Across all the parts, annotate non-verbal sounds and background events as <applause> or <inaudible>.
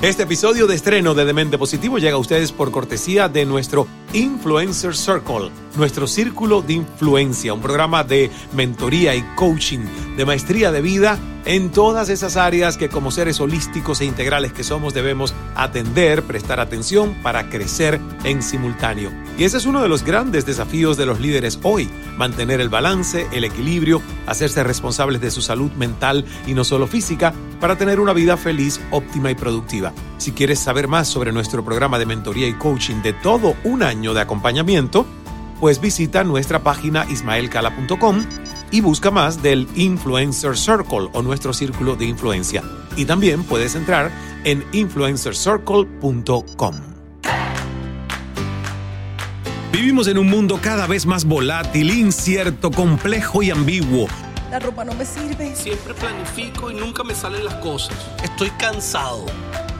Este episodio de estreno de Demente Positivo llega a ustedes por cortesía de nuestro Influencer Circle, nuestro círculo de influencia, un programa de mentoría y coaching, de maestría de vida en todas esas áreas que como seres holísticos e integrales que somos debemos atender, prestar atención para crecer en simultáneo. Y ese es uno de los grandes desafíos de los líderes hoy, mantener el balance, el equilibrio, hacerse responsables de su salud mental y no solo física, para tener una vida feliz, óptima y productiva. Si quieres saber más sobre nuestro programa de mentoría y coaching de todo un año de acompañamiento, pues visita nuestra página ismaelcala.com y busca más del Influencer Circle o nuestro círculo de influencia. Y también puedes entrar en influencercircle.com. Vivimos en un mundo cada vez más volátil, incierto, complejo y ambiguo. La ropa no me sirve. Siempre planifico y nunca me salen las cosas. Estoy cansado.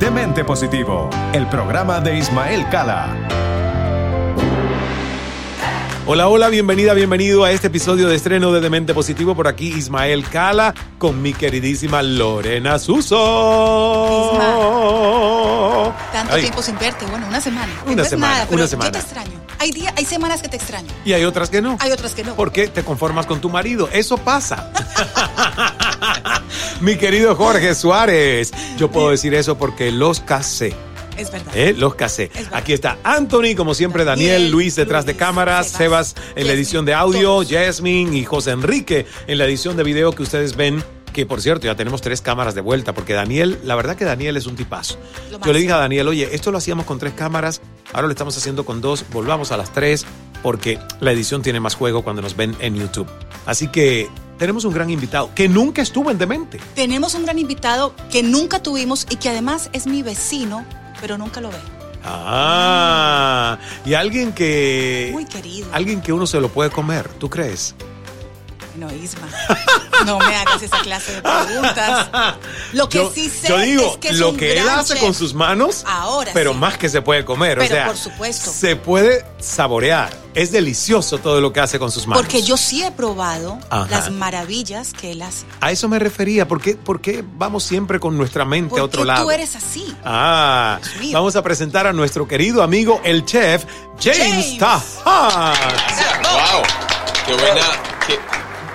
Demente Positivo, el programa de Ismael Cala. Hola, hola, bienvenida, bienvenido a este episodio de estreno de Demente Positivo. Por aquí Ismael Cala con mi queridísima Lorena Suso. Tanto Ay, tiempo sin verte, bueno, una semana. Una no semana, nada, pero una semana. Yo te extraño. Hay días, hay semanas que te extraño. Y hay otras que no. Hay otras que no. ¿Por qué te conformas con tu marido? Eso pasa. <laughs> Mi querido Jorge Suárez. Yo puedo decir eso porque los casé. Es verdad. ¿eh? Los casé. Es. Aquí está Anthony, como siempre, Daniel, Daniel, Luis detrás de cámaras, Sebas, Sebas, en la edición de audio. Jasmine y José Enrique en la edición de video que ustedes ven. Que por cierto, ya tenemos tres cámaras de vuelta, porque Daniel, la verdad que Daniel es un tipazo. Yo le dije a. Daniel, oye, esto lo hacíamos con tres cámaras, ahora lo estamos haciendo con dos, volvamos a las tres, porque la edición tiene más juego cuando nos ven en YouTube. Así que tenemos un gran invitado que nunca estuvo en Demente. Tenemos un gran invitado que nunca tuvimos y que además es mi vecino, pero nunca lo ve. Ah, y alguien que... Muy querido. Alguien que uno se lo puede comer, ¿tú crees? No, Isma. No me hagas esa clase de preguntas. Lo que yo, sí sé yo digo, es que es lo un que él hace chef. con sus manos, Ahora pero sí. más que se puede comer. o Pero sea, por supuesto. Se puede saborear. Es delicioso todo lo que hace con sus manos. Porque yo sí he probado Ajá. las maravillas que él hace. A eso me refería. ¿Por qué, por qué vamos siempre con nuestra mente Porque a otro lado? tú eres así. Ah, vamos a presentar a nuestro querido amigo, el chef James, James. Tahar. ¡Wow! ¡Qué buena! qué-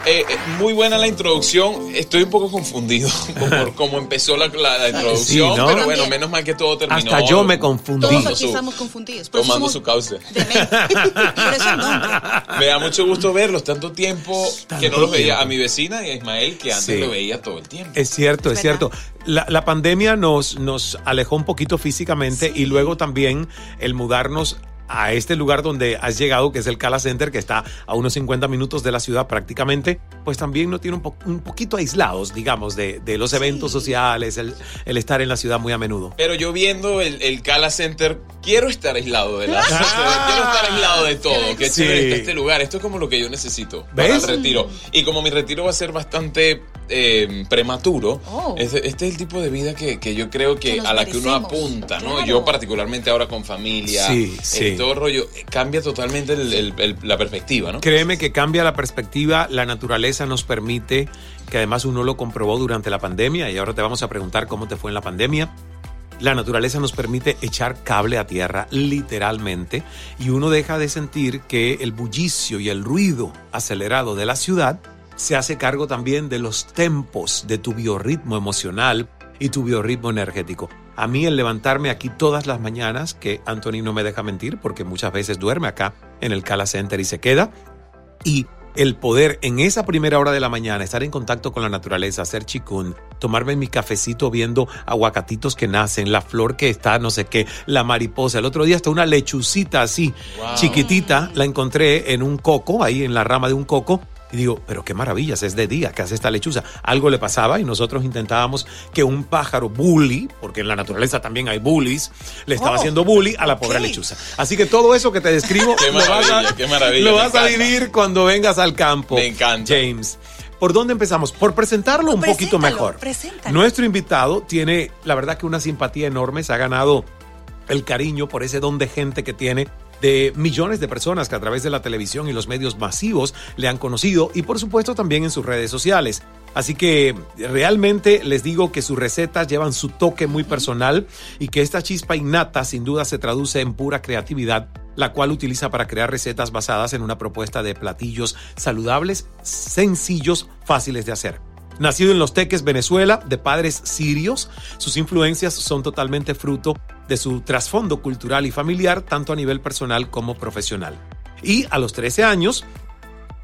eh, eh, muy buena la introducción. Estoy un poco confundido <laughs> por cómo <laughs> empezó la, la- la introducción, Sí, ¿no? pero bueno, menos mal que todo terminó. Hasta yo me confundí. Todos aquí su- estamos confundidos. Por Tomando su causa. <laughs> Por eso. Me da mucho gusto verlos. Tanto tiempo que no los veía tiempo. a mi vecina y a Ismael, que antes Sí. lo veía todo el tiempo. Es cierto, es, Es cierto. la pandemia nos, nos alejó un poquito físicamente y luego también el mudarnos a este lugar donde has llegado, que es el Cala Center, que está a unos 50 minutos de la ciudad prácticamente, pues también nos tiene un, po- un poquito aislados, digamos, de, de los eventos sociales, el, el estar en la ciudad muy a menudo. Pero yo viendo el, el Cala Center, quiero estar aislado de la sociedad, quiero <laughs> estar aislado de todo. Qué Sí. chévere está este lugar. Esto es como lo que yo necesito para ¿Ves? el retiro. Y como mi retiro va a ser bastante eh, prematuro, Oh. este, este es el tipo de vida que, que yo creo que, a la que uno apunta, ¿no? Claro. Yo particularmente ahora con familia, Sí, eh, todo rollo, eh, cambia totalmente el- el- el- la perspectiva, ¿no? Créeme que cambia la perspectiva, la naturaleza nos permite, que además uno lo comprobó durante la pandemia, y ahora te vamos a preguntar cómo te fue en la pandemia. La naturaleza nos permite echar cable a tierra, literalmente, y uno deja de sentir que el bullicio y el ruido acelerado de la ciudad se hace cargo también de los tempos de tu biorritmo emocional y tu biorritmo energético. a mí el levantarme aquí todas las mañanas, que Anthony no me deja mentir porque muchas veces duerme acá en el Cala Center y se queda, y el poder en esa primera hora de la mañana estar en contacto con la naturaleza, hacer chikun, tomarme mi cafecito viendo aguacatitos que nacen, la flor que está, no sé qué, la mariposa. El otro día hasta una lechucita así, chiquitita, la encontré en un coco, ahí en la rama de un coco, y digo, pero qué maravillas, es de día, ¿qué hace esta lechuza? Algo le pasaba y nosotros intentábamos que un pájaro bully, porque en la naturaleza también hay bullies, le estaba Oh, haciendo bully a la pobre lechuza. Así que todo eso que te describo <laughs> Qué lo vas a- qué lo vas a vivir cuando vengas al campo. Me encanta. James. ¿Por dónde empezamos? Por presentarlo un poquito mejor. preséntalo. Nuestro invitado tiene, la verdad que una simpatía enorme, se ha ganado el cariño por ese don de gente que tiene de millones de personas que a través de la televisión y los medios masivos le han conocido y por supuesto también en sus redes sociales. Así que realmente les digo que sus recetas llevan su toque muy personal y que esta chispa innata sin duda se traduce en pura creatividad, la cual utiliza para crear recetas basadas en una propuesta de platillos saludables, sencillos, fáciles de hacer. Nacido en Los Teques, Venezuela, de padres sirios, sus influencias son totalmente fruto de su trasfondo cultural y familiar, tanto a nivel personal como profesional. Y a los 13 años,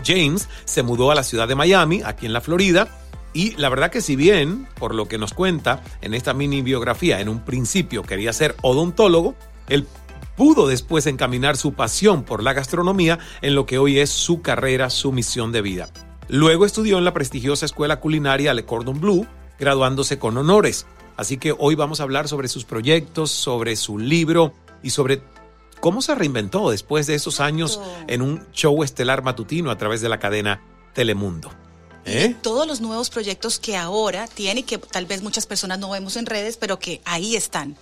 James se mudó a la ciudad de Miami, aquí en la Florida, y la verdad que si bien, por lo que nos cuenta en esta mini biografía, en un principio quería ser odontólogo, él pudo después encaminar su pasión por la gastronomía en lo que hoy es su carrera, su misión de vida. Luego estudió en la prestigiosa escuela culinaria Le Cordon Bleu, graduándose con honores. Así que hoy vamos a hablar sobre sus proyectos, sobre su libro y sobre cómo se reinventó después de esos años en un show estelar matutino a través de la cadena Telemundo. ¿Eh? Todos los nuevos proyectos que ahora tiene y que tal vez muchas personas no vemos en redes, pero que ahí están.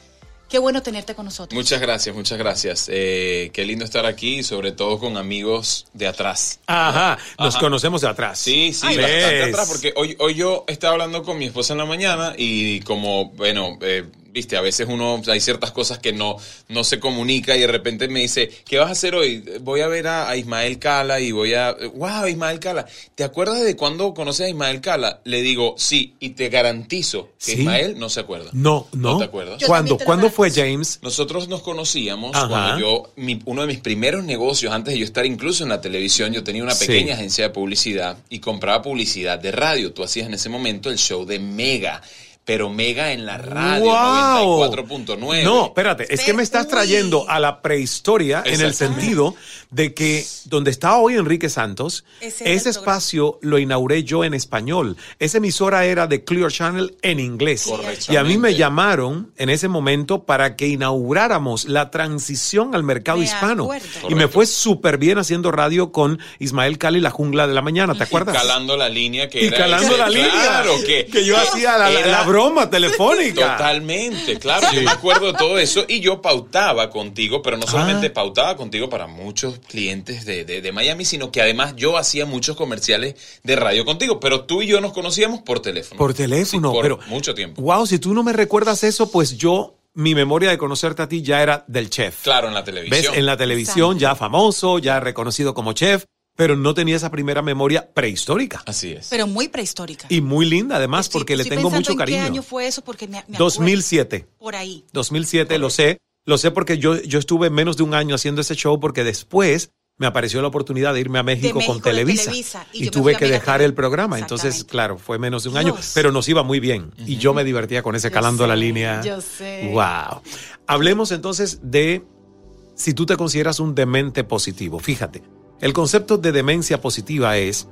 Qué bueno tenerte con nosotros. Muchas gracias, muchas gracias. Eh, qué lindo estar aquí, sobre todo con amigos de atrás. Ajá, nos Ajá. conocemos de atrás. Sí, sí, Ay, bastante atrás, porque hoy, hoy yo estaba hablando con mi esposa en la mañana y como, bueno, eh, viste, a veces uno, hay ciertas cosas que no, no se comunica y de repente me dice, ¿qué vas a hacer hoy? Voy a ver a, a Ismael Cala y voy a, wow, Ismael Cala, ¿te acuerdas de cuándo conoces a Ismael Cala? Le digo, sí, y te garantizo que Sí. Ismael no se acuerda. No, no. ¿No te acuerdas? Yo ¿Cuándo? te ¿Cuándo fue. James? Nosotros nos conocíamos Ajá. cuando yo, mi- uno de mis primeros negocios, antes de yo estar incluso en la televisión, yo tenía una Sí. pequeña agencia de publicidad y compraba publicidad de radio. Tú hacías en ese momento el show de Mega, pero Mega en la radio, ¡Guau! 94.9. No, espérate, es que me estás trayendo a la prehistoria en el sentido de que donde está hoy Enrique Santos, Ese espacio lo inauguré yo en español. Esa emisora era de Clear Channel en inglés. Y a mí me llamaron en ese momento para que inauguráramos la transición al mercado Me hispano. acuerdo. Y me fue súper bien haciendo radio con Ismael Cali, La Jungla de la Mañana, ¿te acuerdas? Calando la línea que y era calando ese- la línea Claro, que, que yo hacía la, la broma telefónica. Totalmente, claro, yo me acuerdo de todo eso y yo pautaba contigo, pero no solamente Ah. pautaba contigo para muchos clientes de, de- de Miami, sino que además yo hacía muchos comerciales de radio contigo, pero tú y yo nos conocíamos por teléfono. Por teléfono, Sí, por pero mucho tiempo. Wow, si tú no me recuerdas eso, pues yo mi memoria de conocerte a ti ya era del chef. Claro, en la televisión. ¿Ves? En la televisión Exacto. ya famoso, ya reconocido como chef, pero no tenía esa primera memoria prehistórica. Así es. Pero muy prehistórica. Y muy linda además Estoy- porque le tengo mucho en cariño. ¿Qué año fue eso? Porque me, me acuerdo. 2007. Por ahí. 2007, lo sé. Lo sé porque yo, yo estuve menos de un año haciendo ese show porque después me apareció la oportunidad de irme a México, México, con Televisa. Televisa, y tuve que dejar el programa. Entonces, claro, fue menos de un año, pero nos iba muy bien. Y yo me divertía con ese Yo calando sé, la línea. yo sé. Wow. Hablemos entonces de si tú te consideras un demente positivo. Fíjate, el concepto de demencia positiva es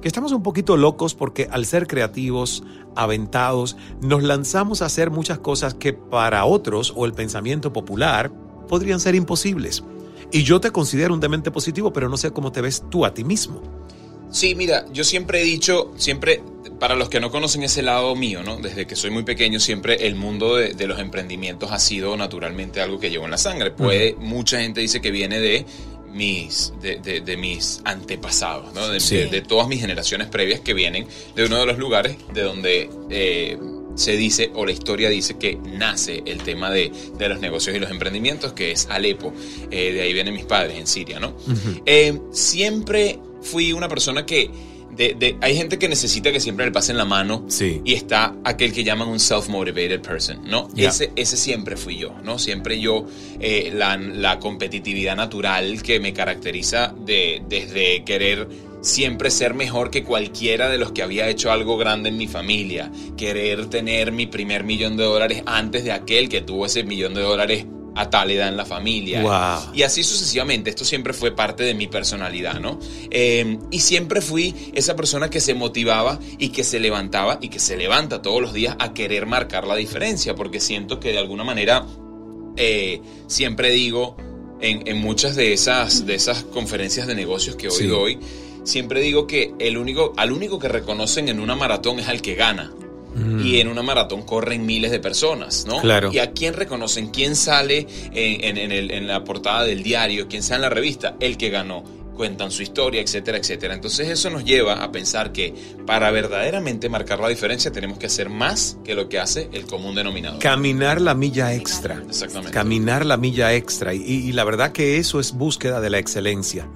que estamos un poquito locos porque al ser creativos, aventados, nos lanzamos a hacer muchas cosas que para otros o el pensamiento popular podrían ser imposibles. Y yo te considero un demente positivo, pero no sé cómo te ves tú a ti mismo. Sí, mira, yo siempre he dicho, siempre, para los que no conocen ese lado mío, ¿no? Desde que soy muy pequeño, siempre el mundo de, de los emprendimientos ha sido naturalmente algo que llevo en la sangre. Puede, mucha gente dice que viene de mis, de, de- de mis antepasados, ¿no? De, Sí. de- de todas mis generaciones previas que vienen de uno de los lugares de donde eh, se dice, o la historia dice que nace el tema de, de los negocios y los emprendimientos, que es Alepo. Eh, de ahí vienen mis padres, en Siria, ¿no? Eh, siempre fui una persona que de, de- hay gente que necesita que siempre le pasen la mano Sí. y está aquel que llaman un self-motivated person, ¿no? Ese, ese siempre fui yo, ¿no? Siempre yo, eh, la, la competitividad natural que me caracteriza de, desde querer siempre ser mejor que cualquiera de los que había hecho algo grande en mi familia, querer tener mi primer millón de dólares antes de aquel que tuvo ese millón de dólares a tal edad en la familia. Wow. Y así sucesivamente, esto siempre fue parte de mi personalidad, ¿no? Eh, y siempre fui esa persona que se motivaba y que se levantaba y que se levanta todos los días a querer marcar la diferencia, porque siento que de alguna manera eh, siempre digo en, en muchas de esas, de esas conferencias de negocios que hoy Sí. doy, siempre digo que el único, al único que reconocen en una maratón es al que gana. Y en una maratón corren miles de personas, ¿no? Mm. Claro. ¿Y a quién reconocen? ¿Quién sale en, en- en el- en la portada del diario? ¿Quién sale en la revista? El que ganó. Cuentan su historia, etcétera, etcétera. Entonces eso nos lleva a pensar que para verdaderamente marcar la diferencia tenemos que hacer más que lo que hace el común denominador. Caminar la milla extra. Exactamente. Caminar la milla extra. Y, y la verdad que eso es búsqueda de la excelencia.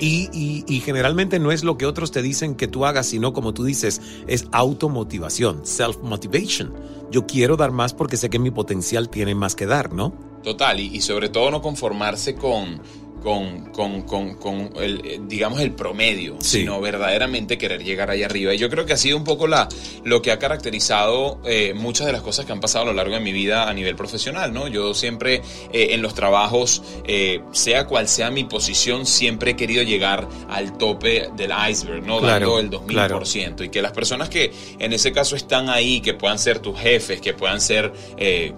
Y- y generalmente no es lo que otros te dicen que tú hagas, sino como tú dices, es automotivación, self-motivation. Yo quiero dar más porque sé que mi potencial tiene más que dar, ¿no? Total, y, y sobre todo no conformarse con, con, con, con, con el, eh, digamos, el promedio, Sí. sino verdaderamente querer llegar ahí arriba. Y yo creo que ha sido un poco la, lo que ha caracterizado eh, muchas de las cosas que han pasado a lo largo de mi vida a nivel profesional, ¿no? Yo siempre eh, en los trabajos, eh, sea cual sea mi posición, siempre he querido llegar al tope del iceberg, ¿no? Claro, Dando el 2000%. Y que las personas que en ese caso están ahí, que puedan ser tus jefes, que puedan ser,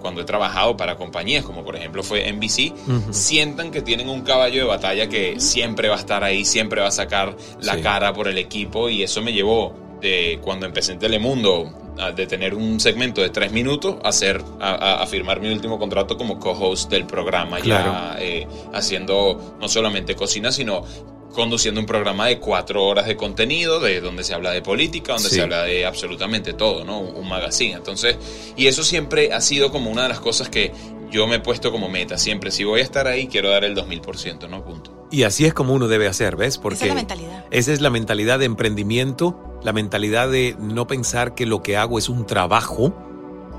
cuando he trabajado para compañías, como por ejemplo fue NBC, sientan que tienen un caballo de batalla que siempre va a estar ahí, siempre va a sacar la Sí. cara por el equipo. Y eso me llevó de cuando empecé en Telemundo a- de tener un segmento de tres minutos a, hacer, a, a- a firmar mi último contrato como co-host del programa, Claro. ya eh, haciendo no solamente cocina, sino conduciendo un programa de cuatro horas de contenido, de donde se habla de política, donde Sí. se habla de absolutamente todo, ¿no? Un, un magazine. Entonces, y eso siempre ha sido como una de las cosas que yo me he puesto como meta. Siempre, si voy a estar ahí, quiero dar el 2000%, ¿no? Punto. Y así es como uno debe hacer, ¿ves? Porque Esa es la mentalidad. Esa es la mentalidad de emprendimiento, la mentalidad de no pensar que lo que hago es un trabajo,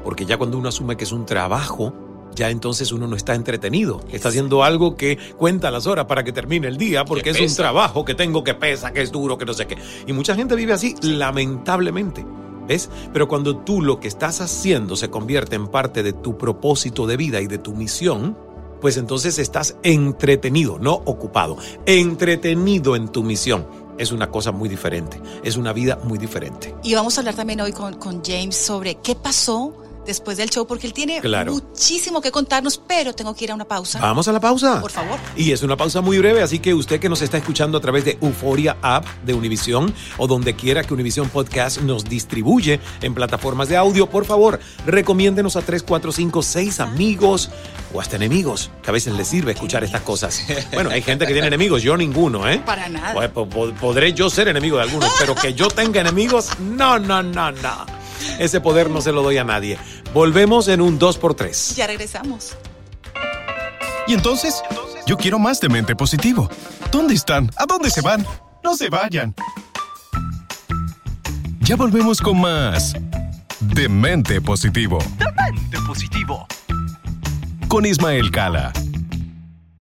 porque ya cuando uno asume que es un trabajo, ya entonces uno no está entretenido. Está haciendo algo que cuenta las horas para que termine el día, porque Que es un trabajo que tengo que pesa, que es duro, que no sé qué. Y mucha gente vive así, lamentablemente. Pero cuando tú lo que estás haciendo se convierte en parte de tu propósito de vida y de tu misión, pues entonces estás entretenido, no ocupado, entretenido en tu misión. Es una cosa muy diferente, es una vida muy diferente. Y vamos a hablar también hoy con James sobre qué pasó después del show, porque él tiene Claro. muchísimo que contarnos, pero tengo que ir a una pausa. Vamos a la pausa. Por favor. Y es una pausa muy breve, así que usted que nos está escuchando a través de Euforia App de Univision o donde quiera que Univision Podcast nos distribuye en plataformas de audio, por favor, recomiéndenos a 3, 4, 5, 6 amigos o hasta enemigos, que a veces les sirve escuchar estas cosas. Bueno, hay gente que tiene enemigos, yo ninguno, ¿eh? Para nada. Po- podré yo ser enemigo de algunos, pero que yo tenga enemigos, no, no, no, no. Ese poder no se lo doy a nadie. Volvemos en un 2x3. Ya regresamos. Y entonces, yo quiero más de mente positivo. ¿Dónde están? ¿A dónde se van? No se vayan. Ya volvemos con más de mente positivo De positivo. con Ismael Cala.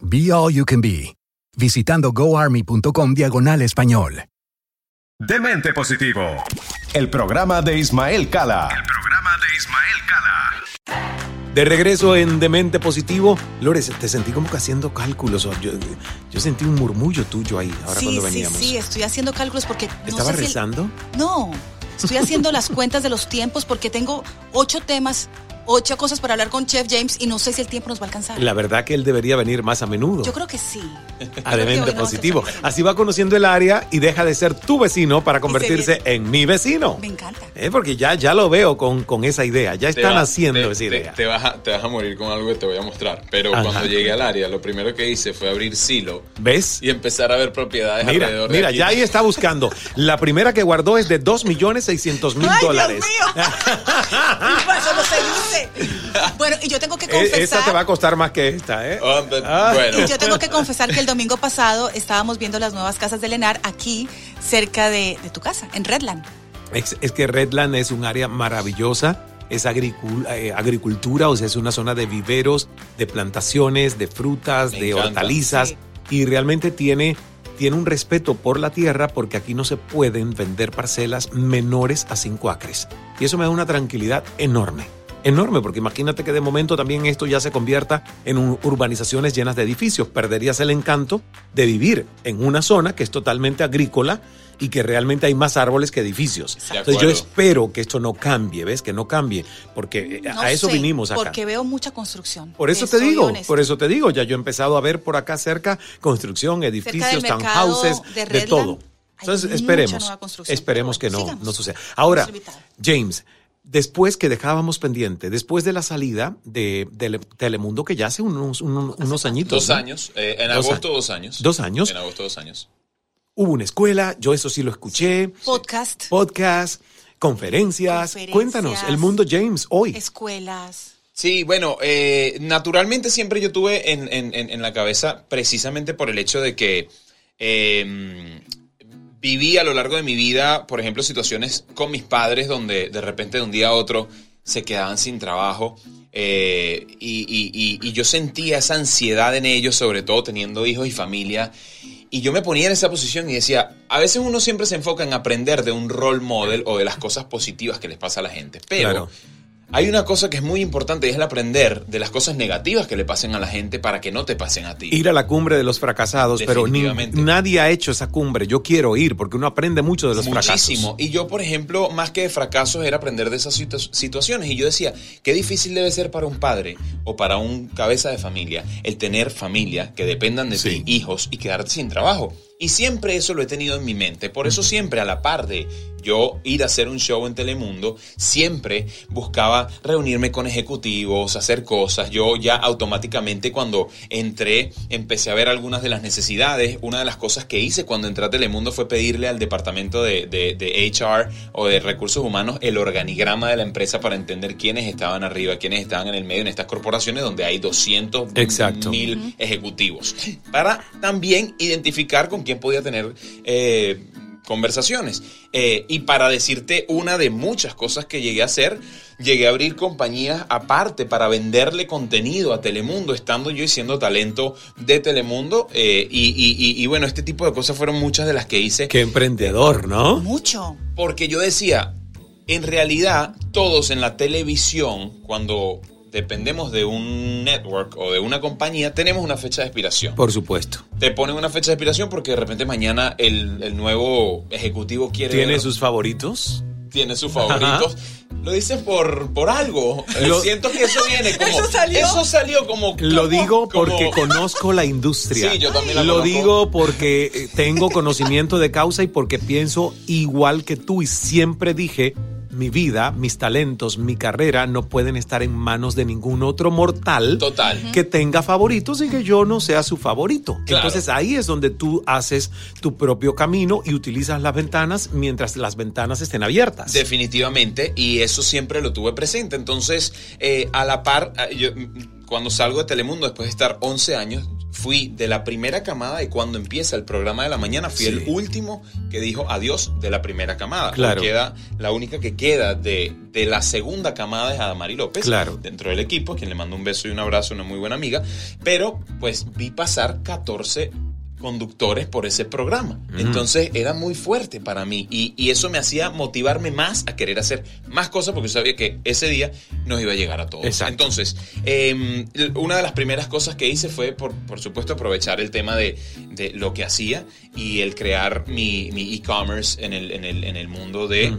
Be All You Can Be, visitando goarmy.com diagonal español. Demente Positivo, el programa de Ismael Cala. El programa de Ismael Cala. De regreso en Demente Positivo, Lores, te sentí como que haciendo cálculos. Yo, yo sentí un murmullo tuyo ahí, ahora sí, cuando veníamos. Sí, sí, estoy haciendo cálculos porque. No ¿Estaba sé si el- rezando? No, estoy haciendo las cuentas de los tiempos porque tengo ocho temas, ocho cosas para hablar con Chef James y no sé si el tiempo nos va a alcanzar. La verdad que él debería venir más a menudo. Yo creo que sí. <laughs> a Demente hoy no va a ser Positivo. Así va conociendo el área y deja de ser tu vecino para convertirse en mi vecino. Me encanta. Eh, Porque ya, ya lo veo con, con esa idea. Ya están va- haciendo te- esa te- idea. Te, vas a, te vas a morir con algo que te voy a mostrar. Pero Ajá. cuando llegué al área, lo primero que hice fue abrir Silo. ¿Ves? Y empezar a ver propiedades Mira, alrededor de mira, aquí. ya ahí está buscando. La primera que guardó es de 2 millones 600 mil <laughs> ¡Ay, Dios dólares. mío! Eso no se Bueno, y yo tengo que <laughs> E- confesar. Esa te va a costar más que esta, ¿eh? Oh, but- Ah. Bueno. Y yo tengo que confesar que el domingo pasado estábamos viendo las nuevas casas de Lenar aquí, cerca de, de tu casa, en Redland. Es, es que Redland es un área maravillosa. Es agricul- eh, agricultura, o sea, es una zona de viveros, de plantaciones, de frutas, Me de encanta. hortalizas. Sí. Y realmente tiene, tiene un respeto por la tierra porque aquí no se pueden vender parcelas menores a 5 acres. Y eso me da una tranquilidad enorme. Enorme, porque imagínate que de momento también esto ya se convierta en un- urbanizaciones llenas de edificios. Perderías el encanto de vivir en una zona que es totalmente agrícola y que realmente hay más árboles que edificios. Entonces yo espero que esto no cambie, ¿ves? Que no cambie, porque eh, No a eso sé, vinimos acá. Porque veo mucha construcción. Por eso Eh, te digo, honesta. por eso te digo, ya yo he empezado a ver por acá cerca construcción, edificios, mercado townhouses, de de, todo. Entonces esperemos, esperemos que no, no suceda. Ahora. James, después que dejábamos pendiente, después de la salida de, de Telemundo, que ya hace unos, unos, unos añitos. Dos ¿no? años. eh, en Dos agosto, años. dos años. Dos años. En agosto, dos años. Hubo una escuela, yo eso sí lo escuché, Podcast, podcast, conferencias. Conferencias. Cuéntanos, el mundo James hoy. escuelas. Sí, bueno, eh, naturalmente siempre yo tuve en, en- en- en la cabeza precisamente por el hecho de que eh, viví a lo largo de mi vida, por ejemplo, situaciones con mis padres donde de repente de un día a otro se quedaban sin trabajo eh, y, yo sentía esa ansiedad en ellos, sobre todo teniendo hijos y familia. Y yo me ponía en esa posición y decía, a veces uno siempre se enfoca en aprender de un role model o de las cosas positivas que les pasa a la gente. Pero. Hay una cosa que es muy importante y es el aprender de las cosas negativas que le pasen a la gente para que no te pasen a ti. Ir a la cumbre de los fracasados, pero ni- nadie ha hecho esa cumbre. Yo quiero ir porque uno aprende mucho de los Muchísimo. fracasos. Y yo, por ejemplo, más que de fracasos, era aprender de esas situ- situaciones. Y yo decía, qué difícil debe ser para un padre o para un cabeza de familia el tener familia que dependan de Sí. ti, hijos, y quedarte sin trabajo. Y siempre eso lo he tenido en mi mente. Por eso siempre, a la par de yo ir a hacer un show en Telemundo, siempre buscaba reunirme con ejecutivos, hacer cosas. Yo ya automáticamente cuando entré empecé a ver algunas de las necesidades. Una de las cosas que hice cuando entré a Telemundo fue pedirle al departamento de, de- de HR o de recursos humanos el organigrama de la empresa para entender quiénes estaban arriba, quiénes estaban en el medio en estas corporaciones donde hay 200 Exacto. mil ejecutivos. Para también identificar con quién podía tener eh, conversaciones. Eh, y para decirte una de muchas cosas que llegué a hacer, llegué a abrir compañías aparte para venderle contenido a Telemundo, estando yo y siendo talento de Telemundo. eh, y, y- y- y bueno, este tipo de cosas fueron muchas de las que hice. Qué emprendedor, ¿no? Mucho. Porque yo decía, en realidad, todos en la televisión, cuando dependemos de un network o de una compañía, tenemos una fecha de expiración. Por supuesto. Te ponen una fecha de expiración porque de repente mañana el, el nuevo ejecutivo quiere... ¿Tiene ver- sus favoritos? tiene sus favoritos. Lo dices por, por algo. Eh, Lo- Siento que eso viene <laughs> como... ¿Eso salió? Eso salió como... Lo como- digo porque como- conozco la industria. Sí, yo también la Lo conozco. digo porque eh, tengo conocimiento de causa y porque pienso igual que tú y siempre dije, mi vida, mis talentos, mi carrera no pueden estar en manos de ningún otro mortal Total. que tenga favoritos y que yo no sea su favorito. Claro. Entonces ahí es donde tú haces tu propio camino y utilizas las ventanas mientras las ventanas estén abiertas. Definitivamente, y eso siempre lo tuve presente. Entonces, eh, a la par, eh, yo, mm, cuando salgo de Telemundo, después de estar 11 años, fui de la primera camada y cuando empieza el programa de la mañana, fui el último que dijo adiós de la primera camada. Claro. Queda, la única que queda de, de la segunda camada es Adamari López, Claro. dentro del equipo, quien le mando un beso y un abrazo, una muy buena amiga. Pero, pues, vi pasar 14 conductores por ese programa. Entonces era muy fuerte para mí y, y eso me hacía motivarme más a querer hacer más cosas porque yo sabía que ese día nos iba a llegar a todos. Exacto. Entonces, eh, una de las primeras cosas que hice fue, por, por supuesto, aprovechar el tema de, de lo que hacía y el crear mi mi e-commerce en el, en, el, en el mundo de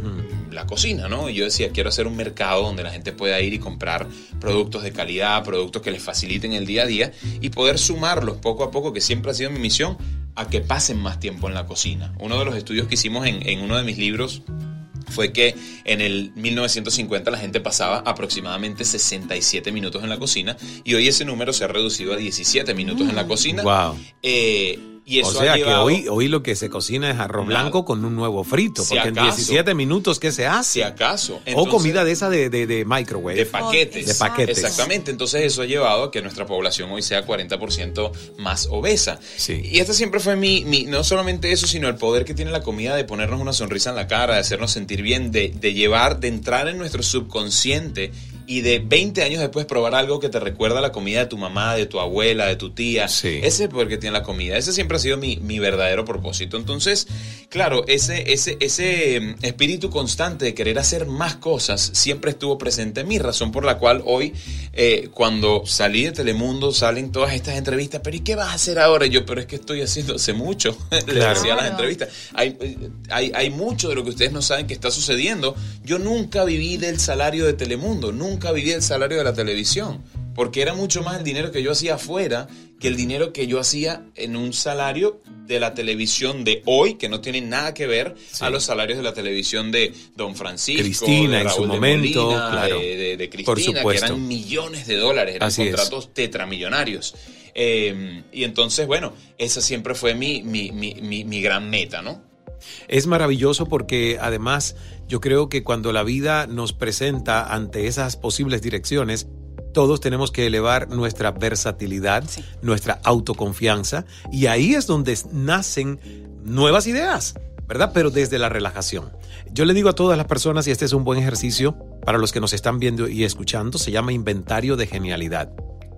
la cocina, ¿no? Y yo decía, quiero hacer un mercado donde la gente pueda ir y comprar productos de calidad, productos que les faciliten el día a día y poder sumarlos poco a poco, que siempre ha sido mi misión, a que pasen más tiempo en la cocina. Uno de los estudios que hicimos en, en uno de mis libros fue que en el 1950 la gente pasaba aproximadamente 67 minutos en la cocina y hoy ese número se ha reducido a 17 minutos en la cocina. Wow. Eh, y eso o sea ha que hoy, hoy lo que se cocina es arroz Nada. blanco con un nuevo frito, Si porque en acaso. 17 minutos, ¿qué se hace? Si acaso. o comida de esa de, de, de microwave. De paquetes. De paquetes. Exactamente. Entonces eso ha llevado a que nuestra población hoy sea 40% más obesa. Y esta siempre fue mi, mi- no solamente eso, sino el poder que tiene la comida de ponernos una sonrisa en la cara, de hacernos sentir bien, de, de llevar, de entrar en nuestro subconsciente y de 20 años después probar algo que te recuerda a la comida de tu mamá, de tu abuela, de tu tía. Ese es el poder que tiene la comida. Ese siempre ha sido mi, mi verdadero propósito. Entonces, claro, ese, ese, ese mm, espíritu constante de querer hacer más cosas siempre estuvo presente en mí, razón por la cual hoy, eh, cuando salí de Telemundo, salen todas estas entrevistas, pero ¿y qué vas a hacer ahora? Y yo, pero es que estoy haciendo hace mucho, <laughs> le Claro. decía a las entrevistas. Hay, eh, hay, hay mucho de lo que ustedes no saben que está sucediendo. Yo nunca viví del salario de Telemundo, nunca viví del salario de la televisión, porque era mucho más el dinero que yo hacía afuera que el dinero que yo hacía en un salario de la televisión de hoy, que no tiene nada que ver a los salarios de la televisión de Don Francisco, Cristina de en su Raúl de momento, Molina, claro. de, de- de Por Cristina, que supuesto. eran millones de dólares, eran Así es. contratos tetramillonarios. Eh, y entonces, bueno, esa siempre fue mi, mi, mi, mi, mi gran meta, ¿no? Es maravilloso porque además yo creo que cuando la vida nos presenta ante esas posibles direcciones, todos tenemos que elevar nuestra versatilidad, nuestra autoconfianza y ahí es donde nacen nuevas ideas, ¿verdad? Pero desde la relajación. Yo le digo a todas las personas, y este es un buen ejercicio para los que nos están viendo y escuchando, se llama inventario de genialidad.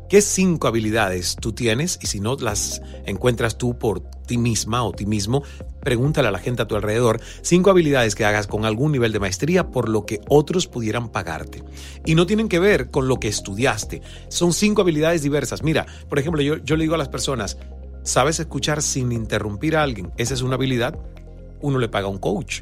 ¿Qué cinco habilidades tú tienes? Y si no las encuentras tú por ti misma o ti mismo, pregúntale a la gente a tu alrededor. Cinco habilidades que hagas con algún nivel de maestría por lo que otros pudieran pagarte. Y no tienen que ver con lo que estudiaste. Son cinco habilidades diversas. Mira, por ejemplo, yo, yo le digo a las personas, ¿sabes escuchar sin interrumpir a alguien? Esa es una habilidad. Uno le paga a un coach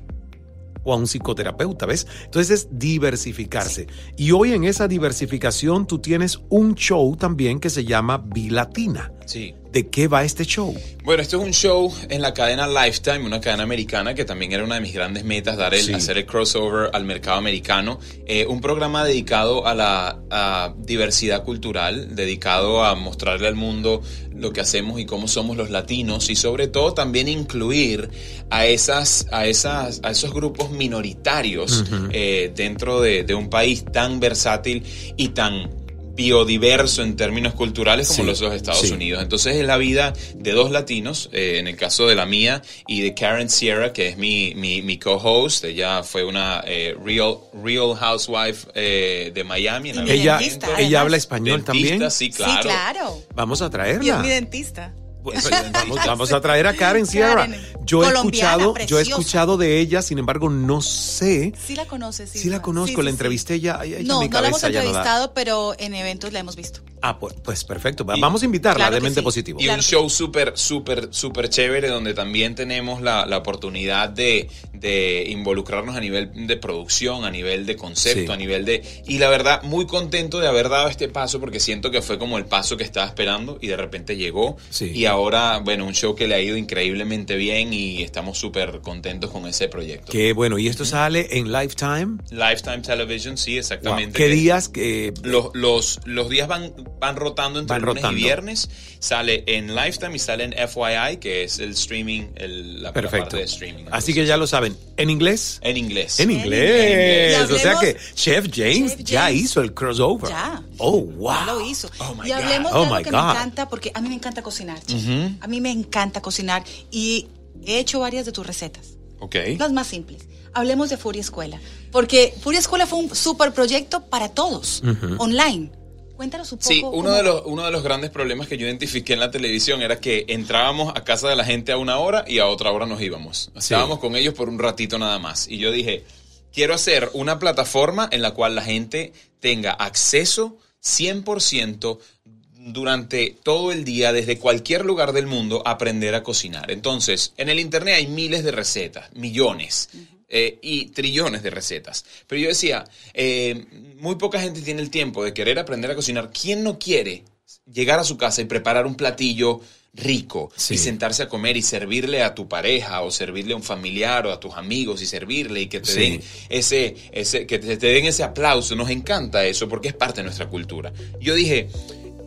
o a un psicoterapeuta, ¿ves? Entonces es diversificarse. Y hoy en esa diversificación tú tienes un show también que se llama Bilatina. Sí. ¿De qué va este show? Bueno, esto es un show en la cadena Lifetime, una cadena americana que también era una de mis grandes metas, dar el, Sí. hacer el crossover al mercado americano. Eh, un programa dedicado a la a diversidad cultural, dedicado a mostrarle al mundo lo que hacemos y cómo somos los latinos y sobre todo también incluir a esas a esas a esos grupos minoritarios eh, dentro de, de un país tan versátil y tan biodiverso en términos culturales como Sí, los, los Estados sí. Unidos. Entonces es la vida de dos latinos, eh, en el caso de la mía y de Karen Sierra, que es mi, mi, mi co-host. Ella fue una eh, real, real housewife eh, de Miami. en Ella, habla español Dentista, también. Sí, claro. Sí, claro. Vamos a Y es traerla. mi dentista. Pues, vamos, vamos a <laughs> traer a Karen Sierra. Karen, Yo he escuchado, yo he escuchado de ella, sin embargo, no sé. Sí la conoces, sí. Sí la conozco, la entrevisté ya. No, mi no la hemos cabeza ya no da. entrevistado, pero en eventos la hemos visto. Ah, pues, pues perfecto. Va- Vamos a invitarla Claro de Mente sí. Positivo. Y un show súper, súper, súper chévere donde también tenemos la, la oportunidad de, de involucrarnos a nivel de producción, a nivel de concepto, Sí. a nivel de... Y la verdad, muy contento de haber dado este paso porque siento que fue como el paso que estaba esperando y de repente llegó. Sí. Y ahora, bueno, un show que le ha ido increíblemente bien y estamos súper contentos con ese proyecto. Qué bueno. ¿Y esto sale en Lifetime? Lifetime Television, sí, exactamente. ¿Qué Que días? que Los, los, los días van, van rotando entre Van lunes rotando. y viernes. Sale en Lifetime y sale en FYI, que es el streaming, el, la, la Perfecto. parte de streaming. Así que ya lo saben. ¿En inglés? En inglés. En inglés. O sea que Chef James Chef ya James. hizo el crossover. Ya. Oh, wow. Ya lo hizo. Oh, my y hablemos God. Oh, de algo que God. me encanta, porque a mí me encanta cocinar. chef. Ujú. A mí me encanta cocinar y he hecho varias de tus recetas. Ok. Las más simples. Hablemos de Furia Escuela. Porque Furia Escuela fue un super proyecto para todos, online. Cuéntanos un poco. Sí, uno cómo- de, los, uno de los grandes problemas que yo identifiqué en la televisión era que entrábamos a casa de la gente a una hora y a otra hora nos íbamos. Estábamos con ellos por un ratito nada más. Y yo dije, quiero hacer una plataforma en la cual la gente tenga acceso 100% durante todo el día, desde cualquier lugar del mundo, aprender a cocinar. Entonces, en el Internet hay miles de recetas, millones. eh, y trillones de recetas. Pero yo decía, eh, muy poca gente tiene el tiempo de querer aprender a cocinar. ¿Quién no quiere llegar a su casa y preparar un platillo rico y sentarse a comer y servirle a tu pareja o servirle a un familiar o a tus amigos y servirle y que te Sí. den ese, ese que te, te den ese aplauso? Nos encanta eso porque es parte de nuestra cultura. Yo dije,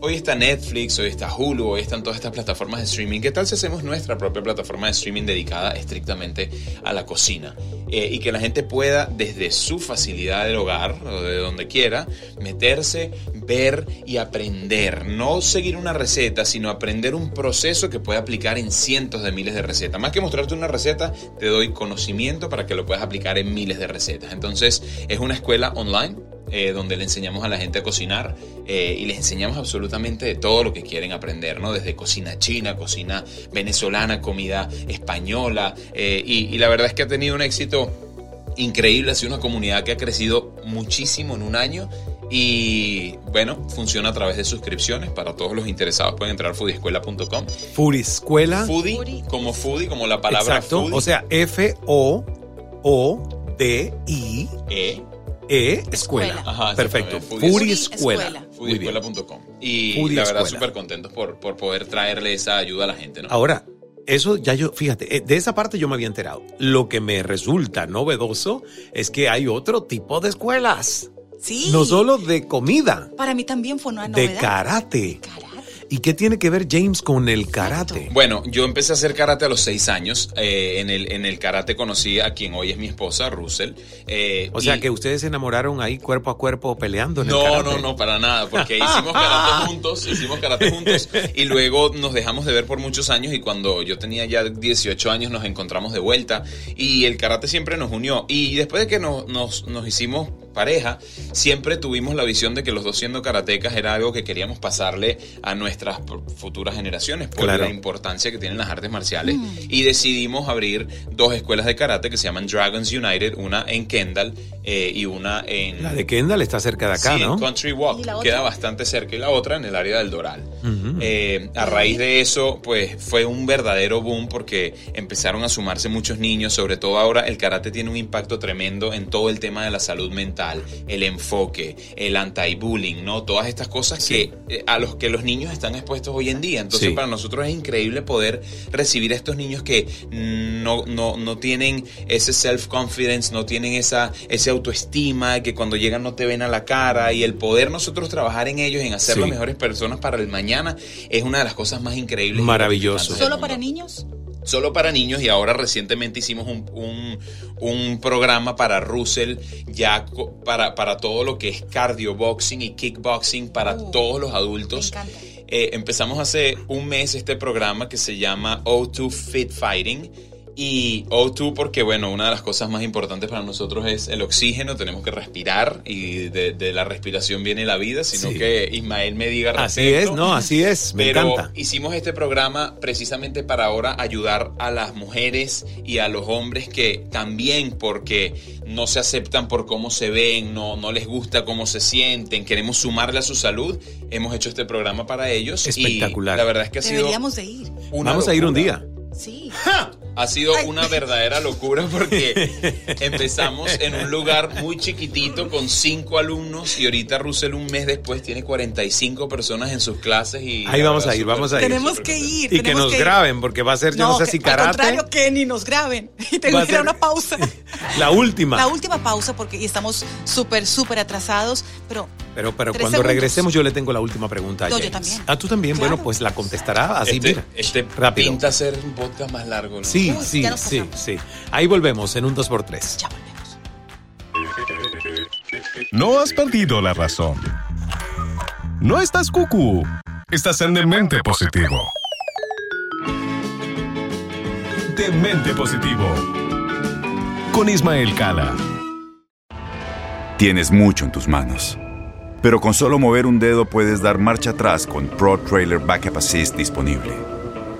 Hoy está Netflix, hoy está Hulu, hoy están todas estas plataformas de streaming. ¿Qué tal si hacemos nuestra propia plataforma de streaming dedicada estrictamente a la cocina? Eh, y que la gente pueda, desde su facilidad del hogar o de donde quiera, meterse, ver y aprender. No seguir una receta, sino aprender un proceso que puede aplicar en cientos de miles de recetas. Más que mostrarte una receta, te doy conocimiento para que lo puedas aplicar en miles de recetas. Entonces, es una escuela online eh, donde le enseñamos a la gente a cocinar eh, y les enseñamos absolutamente de todo lo que quieren aprender, ¿no? Desde cocina china, cocina venezolana, comida española. eh, y, y la verdad es que ha tenido un éxito increíble, ha sido una comunidad que ha crecido muchísimo en un año. Y bueno, funciona a través de suscripciones para todos los interesados. Pueden entrar a foodiescuela.com. Foodie Escuela. Foodie, como foodie, como la palabra Exacto. foodie. O sea, F-O-O-D-I. E. E, escuela. Ajá, Perfecto. Foodie Escuela. Foodieescuela.com. Y Foodie la verdad, súper contentos por, por poder traerle esa ayuda a la gente, ¿no? Ahora, eso ya yo, fíjate, eh, de esa parte yo me había enterado. Lo que me resulta novedoso es que hay otro tipo de escuelas. Sí. No solo de comida, Para mí también fue una de novedad. karate. ¿Y qué tiene que ver James con el karate? Bueno, yo empecé a hacer karate a los seis años. Eh, en, el, en el karate conocí a quien hoy es mi esposa, Russell. Eh, O sea y- que ustedes se enamoraron ahí cuerpo a cuerpo peleando en el No, karate. no, no, para nada, porque hicimos karate <laughs> juntos, hicimos karate juntos y luego nos dejamos de ver por muchos años y cuando yo tenía ya 18 años nos encontramos de vuelta y el karate siempre nos unió y después de que nos, nos, nos hicimos pareja, siempre tuvimos la visión de que los dos siendo karatecas era algo que queríamos pasarle a nuestras futuras generaciones por Claro. la importancia que tienen las artes marciales y decidimos abrir dos escuelas de karate que se llaman Dragons United, una en Kendall eh, y una en... La de Kendall está cerca de acá, Sí, ¿no? en Country Walk. Queda bastante cerca. Y la otra en el área del Doral. Ujú. Eh, a raíz de eso, pues fue un verdadero boom porque empezaron a sumarse muchos niños. Sobre todo ahora, el karate tiene un impacto tremendo en todo el tema de la salud mental, el enfoque, el anti-bullying, ¿no? Todas estas cosas que eh, a los que los niños están expuestos hoy en día. Entonces, Sí. para nosotros es increíble poder recibir a estos niños que no, no, no tienen ese self-confidence, no tienen esa, ese autoestima, que cuando llegan no te ven a la cara y el poder nosotros trabajar en ellos, en hacer Sí. las mejores personas para el mañana, es una de las cosas más increíbles. Maravilloso. ¿Solo para niños? Solo para niños y ahora recientemente hicimos un, un- un programa para Russell ya para, para todo lo que es cardio boxing y kickboxing para Uh, todos los adultos. me encanta. Eh, empezamos hace un mes este programa que se llama O2 Fit Fighting. Y O2 porque, bueno, una de las cosas más importantes para nosotros es el oxígeno, tenemos que respirar y de, de la respiración viene la vida, sino Sí. que Ismael me diga Así respecto. es, no, así es, me Pero encanta. hicimos este programa precisamente para ahora ayudar a las mujeres y a los hombres que también porque no se aceptan por cómo se ven, no, no les gusta cómo se sienten, queremos sumarle a su salud, hemos hecho este programa para ellos. y Espectacular. la verdad es que ha sido Deberíamos de ir. Vamos a ir un día. Sí. Ha sido una verdadera locura porque <laughs> empezamos en un lugar muy chiquitito con cinco alumnos y ahorita Russell un mes después tiene 45 personas en sus clases y ahí vamos a ir, vamos a ir. Tenemos que ir. Y que nos graben porque va a ser, yo no, sé si karate. Al contrario, que ni nos graben. Y <laughs> tengo que ir a una pausa. <laughs> La última. La última pausa porque y estamos súper, súper atrasados, pero... Pero, pero cuando regresemos yo le tengo la última pregunta a no, yo también. Ah, tú también. Bueno, pues la contestará así, este, mira. Este rápido. pinta ser un podcast más largo, ¿no? Sí, Uy, sí, sí, sí. Ahí volvemos en un 2x3. Ya volvemos. No has perdido la razón. No estás cucú. Estás en Demente Positivo. Demente Positivo. Con Ismael Cala. Tienes mucho en tus manos. Pero con solo mover un dedo puedes dar marcha atrás con Pro Trailer Backup Assist disponible.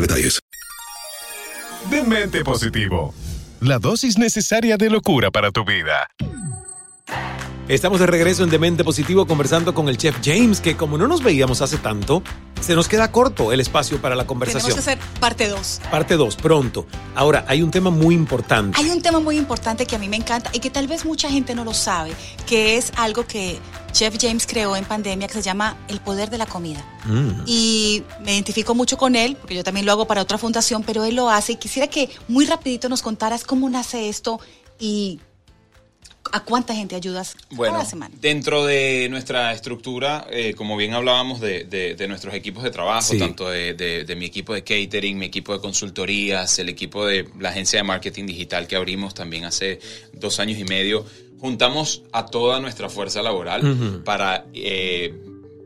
detalles. Demente Positivo. La dosis necesaria de locura para tu vida. Estamos de regreso en Demente Positivo conversando con el chef James, que como no nos veíamos hace tanto, se nos queda corto el espacio para la conversación. Tenemos que hacer parte 2. Parte 2, pronto. Ahora, hay un tema muy importante. Hay un tema muy importante que a mí me encanta y que tal vez mucha gente no lo sabe, que es algo que Chef James creó en pandemia que se llama el poder de la comida. Mm. Y me identifico mucho con él, porque yo también lo hago para otra fundación, pero él lo hace y quisiera que muy rapidito nos contaras cómo nace esto y a cuánta gente ayudas Bueno, cada semana. dentro de nuestra estructura, eh, como bien hablábamos de, de- de nuestros equipos de trabajo, Sí. tanto de, de- de mi equipo de catering, mi equipo de consultorías, el equipo de la agencia de marketing digital que abrimos también hace dos años y medio, juntamos a toda nuestra fuerza laboral para eh,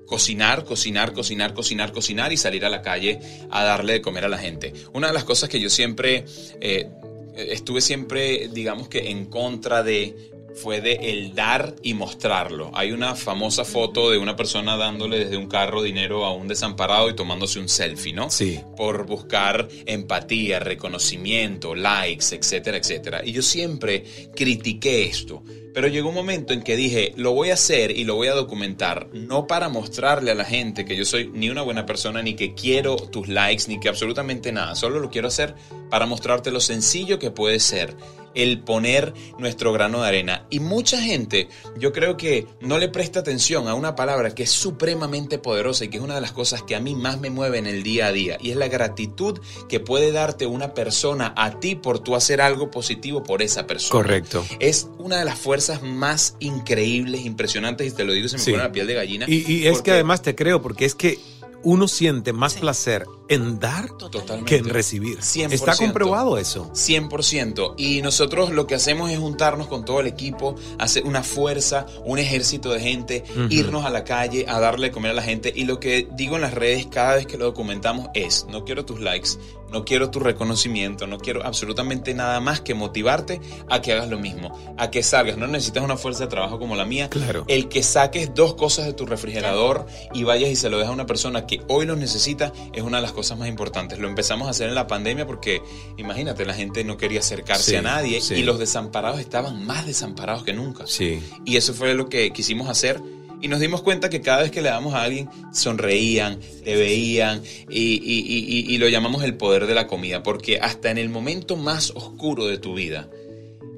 cocinar, cocinar, cocinar, cocinar, cocinar y salir a la calle a darle de comer a la gente. Una de las cosas que yo siempre eh, estuve siempre, digamos que en contra de fue de el dar y mostrarlo. Hay una famosa foto de una persona dándole desde un carro dinero a un desamparado y tomándose un selfie, ¿no? Sí. Por buscar empatía, reconocimiento, likes, etcétera, etcétera. Y yo siempre critiqué esto. Pero llegó un momento en que dije, lo voy a hacer y lo voy a documentar, no para mostrarle a la gente que yo soy ni una buena persona, ni que quiero tus likes, ni que absolutamente nada. Solo lo quiero hacer para mostrarte lo sencillo que puede ser el poner nuestro grano de arena. Y mucha gente, yo creo que no le presta atención a una palabra que es supremamente poderosa y que es una de las cosas que a mí más me mueve en el día a día. Y es la gratitud que puede darte una persona a ti por tú hacer algo positivo por esa persona. Correcto. Es una de las fuerzas más increíbles, impresionantes, y te lo digo, se me Sí. pone la piel de gallina. Y, y es porque- que además te creo, porque es que uno siente más placer en dar Totalmente. que en recibir. 100%. Está comprobado eso. 100%. Y nosotros lo que hacemos es juntarnos con todo el equipo, hacer una fuerza, un ejército de gente, irnos a la calle a darle de comer a la gente. Y lo que digo en las redes cada vez que lo documentamos es, no quiero tus likes, no quiero tu reconocimiento, no quiero absolutamente nada más que motivarte a que hagas lo mismo, a que salgas. No necesitas una fuerza de trabajo como la mía. Claro. El que saques dos cosas de tu refrigerador y vayas y se lo dejas a una persona que hoy lo necesita es una de las cosas más importantes. Lo empezamos a hacer en la pandemia porque, imagínate, la gente no quería acercarse Sí, a nadie sí. y los desamparados estaban más desamparados que nunca. Sí. Y eso fue lo que quisimos hacer. Y nos dimos cuenta que cada vez que le damos a alguien, sonreían, te veían y, y- y- lo llamamos el poder de la comida, porque hasta en el momento más oscuro de tu vida,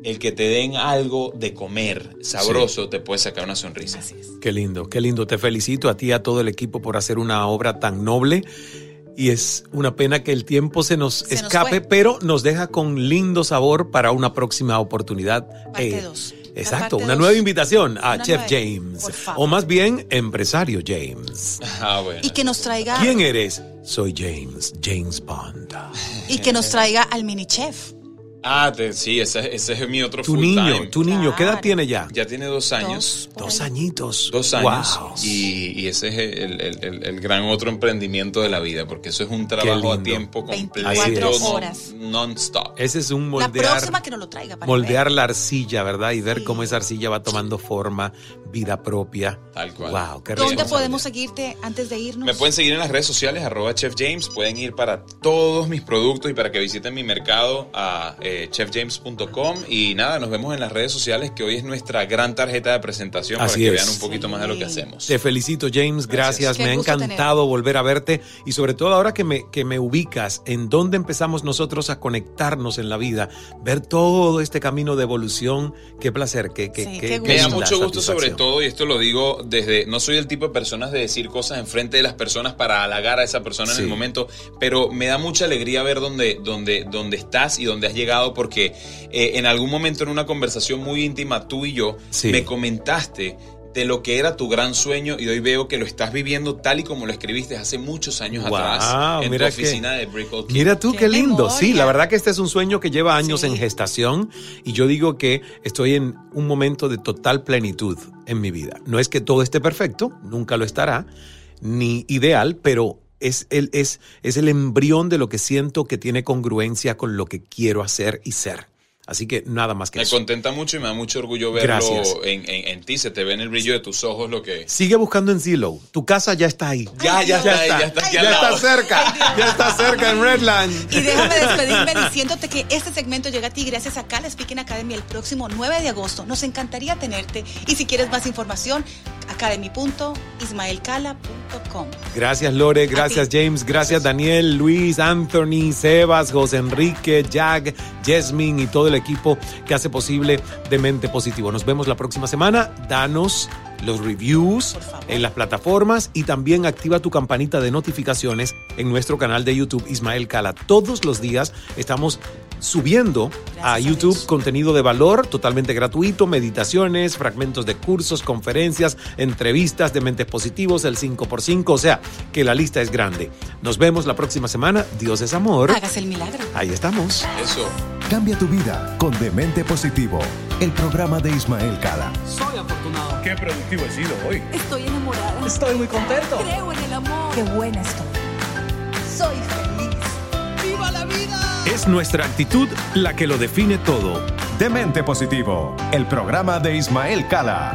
el que te den algo de comer sabroso te puede sacar una sonrisa. Qué lindo, qué lindo. Te felicito a ti y a todo el equipo por hacer una obra tan noble. Y es una pena que el tiempo se nos Se escape, pero nos deja con lindo sabor para una próxima oportunidad. Parte Eh, dos. Exacto, una dos. nueva invitación a Una Chef nueva, James. O más bien, empresario James. Ah, bueno. Y que nos traiga. ¿Quién eres? Soy James, James Bond. Y que nos traiga al mini chef. Ah, te- sí, ese, ese es mi otro Tu full niño, time. tu niño, ¿qué edad tiene ya? Ya tiene dos años. Dos añitos. Dos años. Wow. Y, y ese es el, el- el- el gran otro emprendimiento de la vida, porque eso es un trabajo a tiempo completo, 24 no- horas. non-stop. Ese es un La moldear. próxima que nos lo traiga para moldear la arcilla, ¿verdad? Y ver cómo esa arcilla va tomando forma, vida propia. Tal cual. Wow, qué. ¿Dónde podemos seguirte antes de irnos? Me pueden seguir en las redes sociales, arroba Chef James. Pueden ir para todos mis productos y para que visiten mi mercado a eh, chefjames.com. Y nada, nos vemos en las redes sociales, que hoy es nuestra gran tarjeta de presentación Así para que es. vean un poquito más de lo que hacemos. Te felicito, James. Gracias. Me ha encantado volver a verte. Y sobre todo ahora que me, que me ubicas en dónde empezamos nosotros a conectarnos en la vida, ver todo este camino de evolución. Qué placer. Qué, qué, qué- qué Me da mucho gusto sobre todo, y esto lo digo desde, no soy el tipo de personas de decir cosas enfrente de las personas para halagar a esa persona en Sí. el momento, pero me da mucha alegría ver dónde, dónde, dónde estás y dónde has llegado, porque eh, en algún momento en una conversación muy íntima, tú y yo, Sí. me comentaste de lo que era tu gran sueño y hoy veo que lo estás viviendo tal y como lo escribiste hace muchos años Wow, atrás en mira tu que- oficina de Brickell King. Mira tú qué, lindo. Sí, la verdad que este es un sueño que lleva años en gestación y yo digo que estoy en un momento de total plenitud en mi vida. No es que todo esté perfecto, nunca lo estará, ni ideal, pero es el, es, es el embrión de lo que siento que tiene congruencia con lo que quiero hacer y ser. Así que nada más que Me eso. contenta mucho y me da mucho orgullo verlo Gracias. en, en- en ti. Se te ve en el brillo de tus ojos lo que... Sigue buscando en Zillow. Tu casa ya está ahí. Ya, ya está ahí, ya está Ya cerca. Ya está cerca en Redland. Y déjame despedirme diciéndote que este segmento llega a ti gracias a Cala Speaking Academy el próximo 9 de agosto. Nos encantaría tenerte. Y si quieres más información, academy.ismaelcala.com. Gracias Lore, gracias James, gracias Daniel, Luis, Anthony, Sebas, José Enrique, Jack, Jasmine y todo el equipo que hace posible de Mente Positivo. Nos vemos la próxima semana. Danos los reviews en las plataformas y también activa tu campanita de notificaciones en nuestro canal de YouTube Ismael Cala. Todos los días estamos subiendo a YouTube contenido de valor totalmente gratuito, meditaciones, fragmentos de cursos, conferencias, entrevistas de mentes positivos, el 5x5, o sea, que la lista es grande. Nos vemos la próxima semana. Dios es amor. Hágase el milagro. Ahí estamos. Eso. Cambia tu vida con Demente Positivo, el programa de Ismael Cala. Soy afortunado. Qué productivo he sido hoy. Estoy enamorada. Estoy muy contento. Creo en el amor. Qué buena estoy. Soy feliz. ¡Viva la vida! Es nuestra actitud la que lo define todo. Demente Positivo, el programa de Ismael Cala.